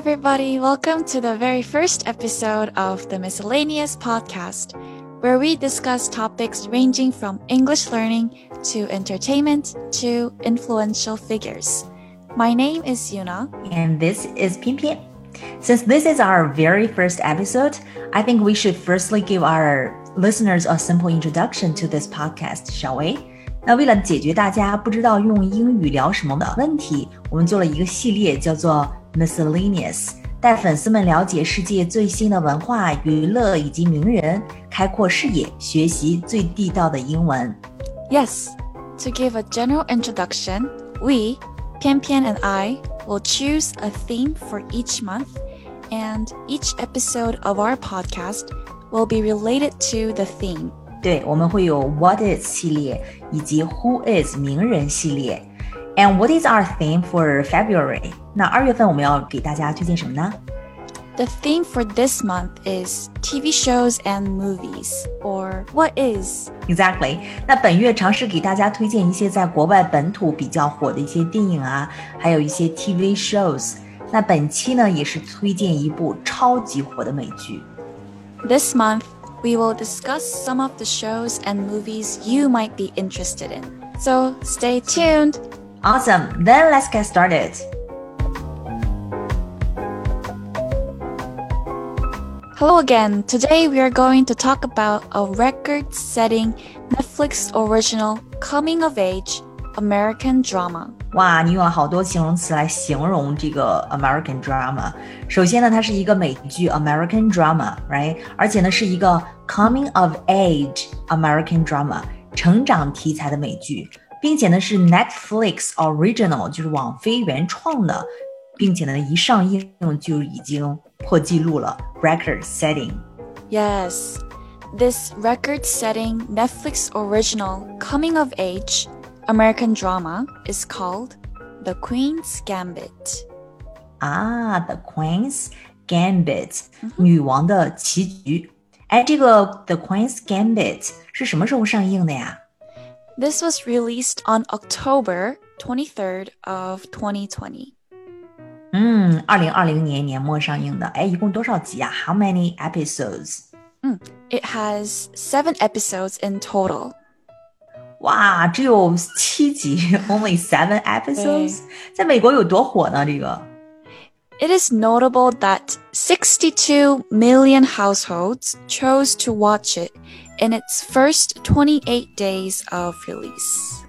everybody. Welcome to the very first episode of the Miscellaneous Podcast, where we discuss topics ranging from English learning to entertainment to influential figures. My name is Yuna. And this is Pian Pian. Since this is our very first episode, I think we should firstly give our listeners a simple introduction to this podcast, shall we? 那为了解决大家不知道用英语聊什么的问题，我们做了一个系列，叫做 Miscellaneous，带粉丝们了解世界最新的文化、娱乐以及名人，开阔视野，学习最地道的英文。Yes, to give a general introduction, we, Pian Pian and I, will choose a theme for each month, and each episode of our podcast will be related to the theme. 对，我们会有 What is 系列以及 Who is 名人系列。And what is our theme for February？ 那二月份我们要给大家推荐什么呢？The theme for this month is TV shows and movies, or what is? Exactly. 那本月尝试给大家推荐一些在国外本土比较火的一些电影啊，还有一些 TV shows。那本期呢，也是推荐一部超级火的美剧。This month we will discuss some of the shows and movies you might be interested in. So stay tuned. Awesome. Then let's get started. Hello again. Today we are going to talk about a record setting Netflix original coming of age American drama. 哇，你用了好多形容词来形容这个 American drama。首先呢，它是一个美剧 American drama，right？而且呢，是一个 coming of age American drama，成长题材的美剧，并且呢是 Netflix original，就是网飞原创的，并且呢一上映就已经 破纪录了，record setting。Yes. This record setting Netflix original coming of age American drama is called The Queen's Gambit. Ah, The Queen's Gambit，、嗯、女王的棋局。哎，这个 The Queen's Gambit 是什么时候上映的呀？This was released on October 23rd of 2020. 嗯，二零二零年年末上映的。哎，一共多少集啊？How many episodes？嗯，It has seven episodes in total. 哇，只有七集，only seven episodes，在美国有多火呢？这个。It is notable that 62 million households chose to watch it in its first 28 days of release.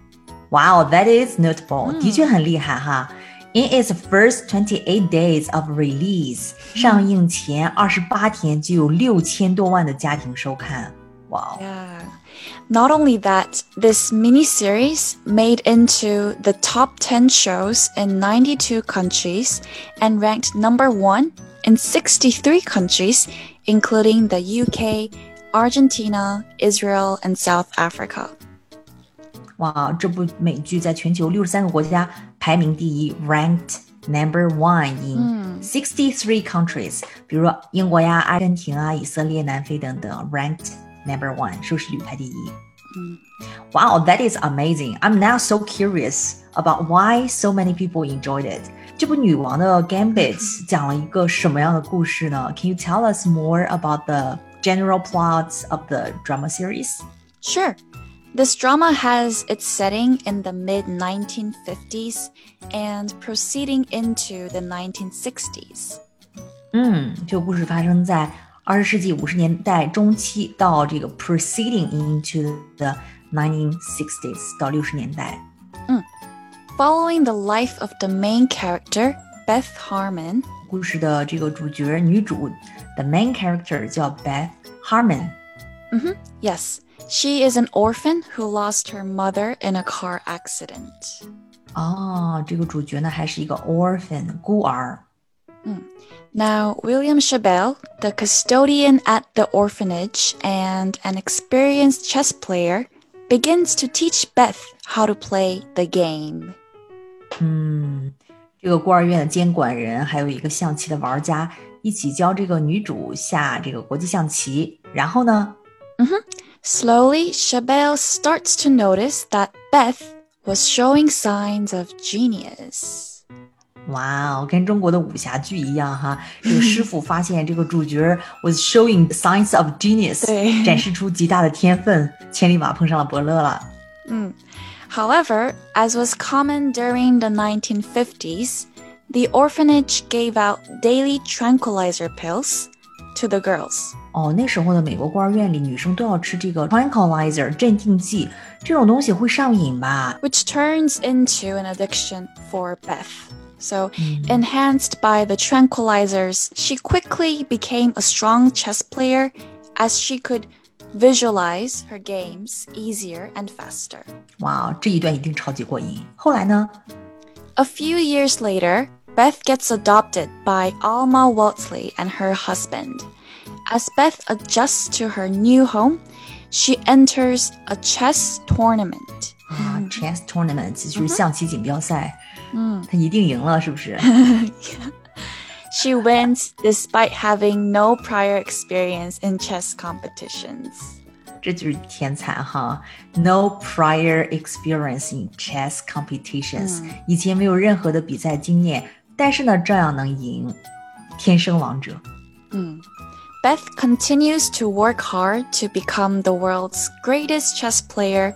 Wow, that is notable. 的确很厉害哈。 In its first 28 days of release，上映前二十八天就有六千多万的家庭收看。Wow. Yeah. Not only that, this miniseries made into the top 10 shows in 92 countries and ranked number one in 63 countries, including the UK, Argentina, Israel, and South Africa. 哇，这部美剧在全球六十三个国家排名第一，ranked number one in sixty three countries，比如说英国呀、阿根廷啊、以色列、南非等等，ranked number one，收视率排第一。Wow, that is amazing. I'm now so curious about why so many people enjoyed it. 这部女王的 Gambit 讲了一个什么样的故事呢？Can you tell us more about the general plots of the drama series? Sure. This drama has its setting in the mid 1950s and proceeding into the 1960s. 嗯，这个故事发生在二十世纪五十年代中期到这个 proceeding into the 1960s 到六十年代。嗯，Following the life of the main character Beth Harmon，故事的这个主角女主，the main character 叫 Beth Harmon。嗯哼，Yes。 She is an orphan who lost her mother in a car accident. Ah, 哦，这个主角呢还是一个 orphan 孤儿。嗯，Now William Shaibel, the custodian at the orphanage and an experienced chess player, begins to teach Beth how to play the game. Hmm. 嗯，这个孤儿院的监管人还有一个象棋的玩家一起教这个女主下这个国际象棋。然后呢？嗯哼。Slowly, Shaibel starts to notice that Beth was showing signs of genius. 哇哦，跟中国的武侠剧一样哈！这个师傅发现这个主角 was showing signs of genius，展示出极大的天分。千里马碰上了伯乐了。嗯，However, as was common during the 1950s, the orphanage gave out daily tranquilizer pills to the girls. 哦，那时候的美国孤儿院里，女生都要吃这个 tranquilizer 镇定剂，这种东西会上瘾吧？Which turns into an addiction for Beth. So, mm. enhanced by the tranquilizers, she quickly became a strong chess player as she could visualize her games easier and faster. Wow, 这一段一定超级过瘾。后来呢？A few years later, Beth gets adopted by Alma Wheatley and her husband. As Beth adjusts to her new home, she enters a chess tournament. 啊，chess tournament She wins despite having no prior experience in chess competitions. 这就是天才哈！No prior experience in chess competitions，以前没有任何的比赛经验。但是呢，照样能赢，天生王者。嗯。Beth continues to work hard to become the world's greatest chess player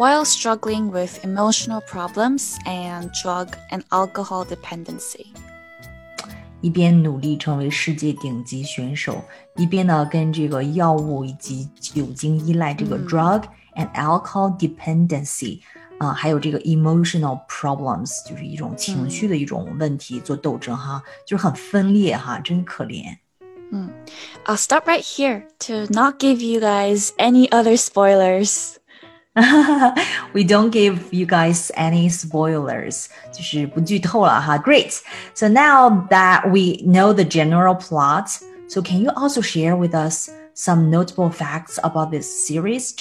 while struggling with emotional problems and drug and alcohol dependency. 一边努力成为世界顶级选手，一边呢跟这个药物以及酒精依赖这个 drug and alcohol dependency 啊、呃，还有这个 emotional problems，就是一种情绪的一种问题做斗争哈，就是很分裂哈，真可怜。嗯，I'll stop right here to not give you guys any other spoilers. we don't give you guys any spoilers. Great. So now that we know the general plot, so can you also share with us some notable facts about this series?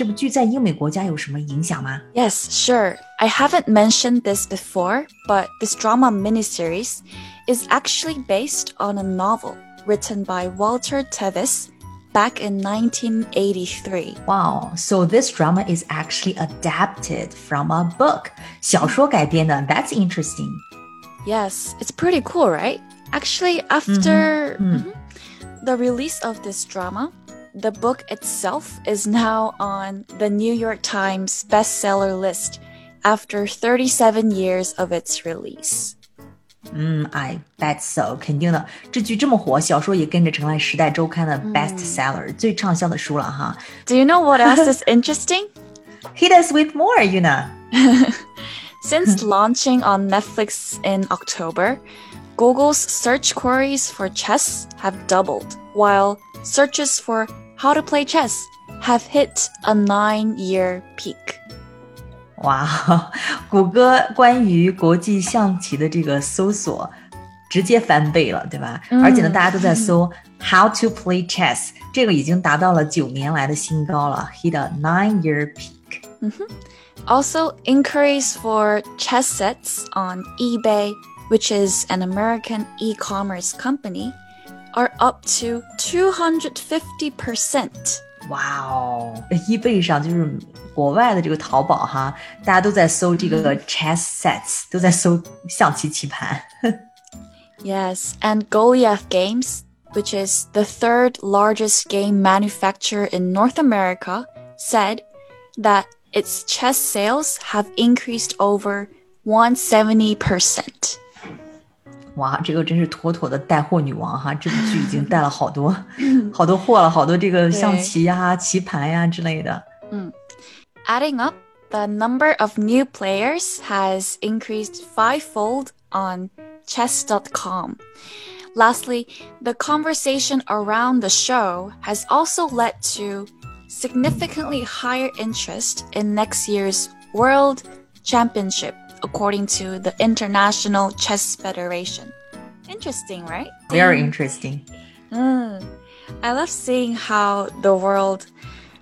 Yes, sure. I haven't mentioned this before, but this drama miniseries is actually based on a novel written by Walter Tevis back in 1983. Wow, so this drama is actually adapted from a book. 小说改编的, that's interesting. Yes, it's pretty cool, right? Actually, after mm -hmm. the release of this drama, the book itself is now on the New York Times bestseller list after 37 years of its release. 嗯，I bet so，肯定的。这剧这么火，小说也跟着成了《时代周刊》的 bestseller，、嗯、最畅销的书了哈。Do you know what else is interesting? Hit us with more, Yuna. Since launching on Netflix in October, Google's search queries for chess have doubled, while searches for how to play chess have hit a nine year peak. 哇，谷歌关于国际象棋的这个搜索直接翻倍了，对吧？嗯、而且呢，大家都在搜 how to play chess，这个已经达到了九年来的新高了，hit a nine-year peak。嗯哼。Also, inquiries for chess sets on eBay, which is an American e-commerce company, are up to 250%. 哇哦，eBay 上就是国外的这个淘宝哈，大家都在搜这个 chess sets，都在搜象棋棋盘。yes, and Goliath Games, which is the third largest game manufacturer in North America, said that its chess sales have increased over 170%. 哇，这个真是妥妥的带货女王哈！这部剧已经带了好多好多货了，好多这个象棋呀、棋盘呀之类的。嗯。Adding up, the number of new players has increased fivefold on chess.com. Lastly, the conversation around the show has also led to significantly higher interest in next year's World Championship, according to the International Chess Federation. Interesting, right? Very interesting. Mm. I love seeing how the world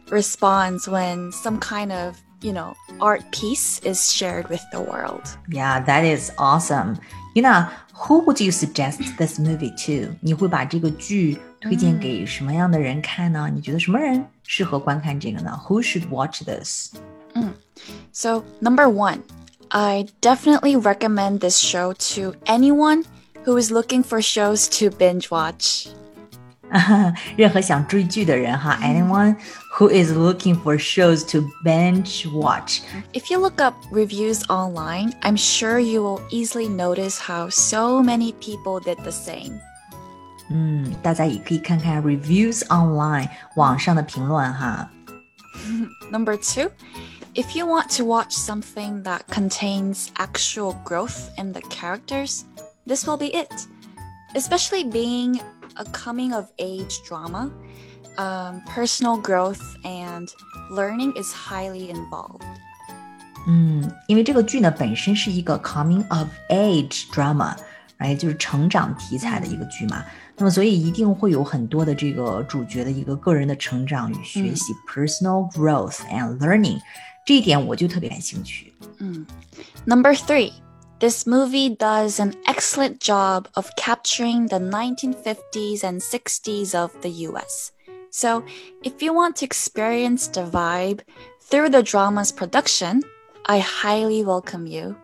responds when some kind of you know art piece is shared with the world. Yeah, that is awesome. You know, who would you suggest this movie to? 你会把这个剧推荐给什么样的人看呢？你觉得什么人适合观看这个呢？Who should watch this? Mm. So number one, I definitely recommend this show to anyone who is looking for shows to binge watch. 任何想追剧的人哈，anyone who is looking for shows to binge watch. If you look up reviews online, I'm sure you will easily notice how so many people did the same. 嗯，大家也可以看看 reviews online 网上的评论哈。Number two, if you want to watch something that contains actual growth in the characters, this will be it. Especially being a coming of age drama, um, personal growth and learning is highly involved. 嗯，因为这个剧呢本身是一个 coming of age drama，哎，就是成长题材的一个剧嘛。那么，所以一定会有很多的这个主角的一个个人的成长与学习、嗯、（personal growth and learning）， 这一点我就特别感兴趣。嗯，Number three。this movie does an excellent job of capturing the 1950s and 60s of the US. So, if you want to experience the vibe through the drama's production, I highly welcome you.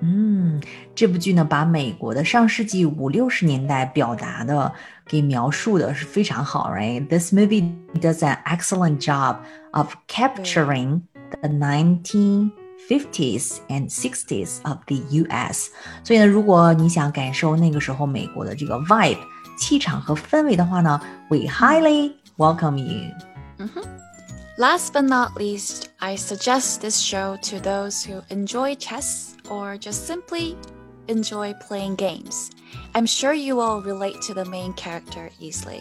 嗯，这部剧呢，把美国的上世纪五六十年代表达的给描述的是非常好，right? This movie does an excellent job of capturing the 19 50s and 60s of the U.S. 所以呢，如果你想感受那个时候美国的这个 vibe、气场和氛围的话呢，we highly welcome you. Mm-hmm. Last but not least, I suggest this show to those who enjoy chess or just simply enjoy playing games. I'm sure you will relate to the main character easily.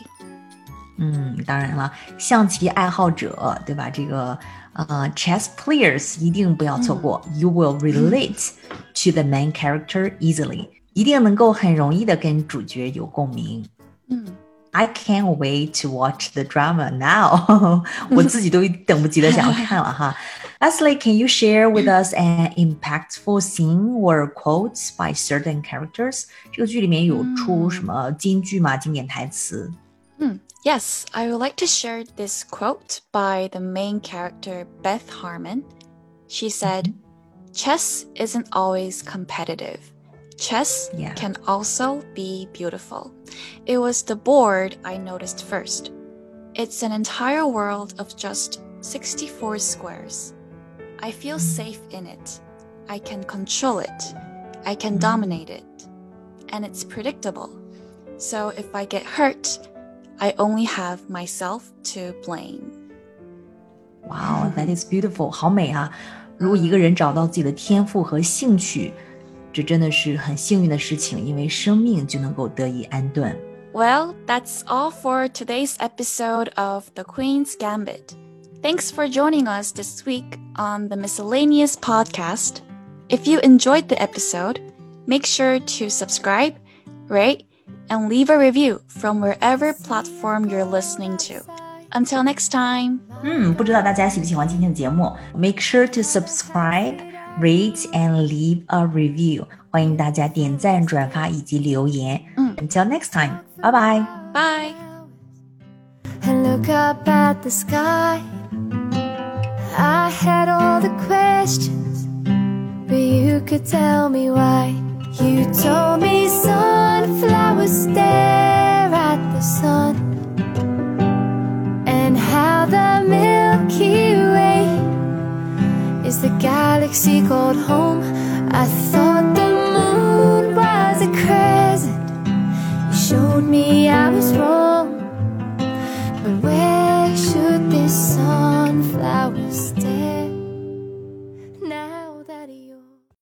嗯，当然了，象棋爱好者，对吧？这个 呃，chess players 一定不要错过。You will relate to the main character easily，一定能够很容易的跟主角有共鸣。嗯，I can't wait to watch the drama now 我自己都等不及的想要看了哈。Leslie, can you share with us an impactful scene or quotes by certain characters？这个剧里面有出什么金句吗？经典台词？嗯。 Hmm. Yes, I would like to share this quote by the main character, Beth Harmon. She said, mm-hmm. Chess isn't always competitive. Chess yeah. can also be beautiful. It was the board I noticed first. It's an entire world of just 64 squares. I feel mm-hmm. safe in it. I can control it. I can mm-hmm. dominate it. And it's predictable. So if I get hurt, I only have myself to blame. Wow, that is beautiful. 好美啊！如果一个人找到自己的天赋和兴趣，这真的是很幸运的事情，因为生命就能够得以安顿。Well, that's all for today's episode of The Queen's Gambit. Thanks for joining us this week on the Miscellaneous Podcast. If you enjoyed the episode, make sure to subscribe, rate, and leave a review from wherever platform you're listening to. Until next time. 嗯，不知道大家喜不喜欢今天的节目？Make sure to subscribe, rate and leave a review. 欢迎大家点赞、转发以及留言。嗯，Until next time. Bye bye. Bye. And look up at the sky. I had all the questions, but you could tell me why. You told me sunflowers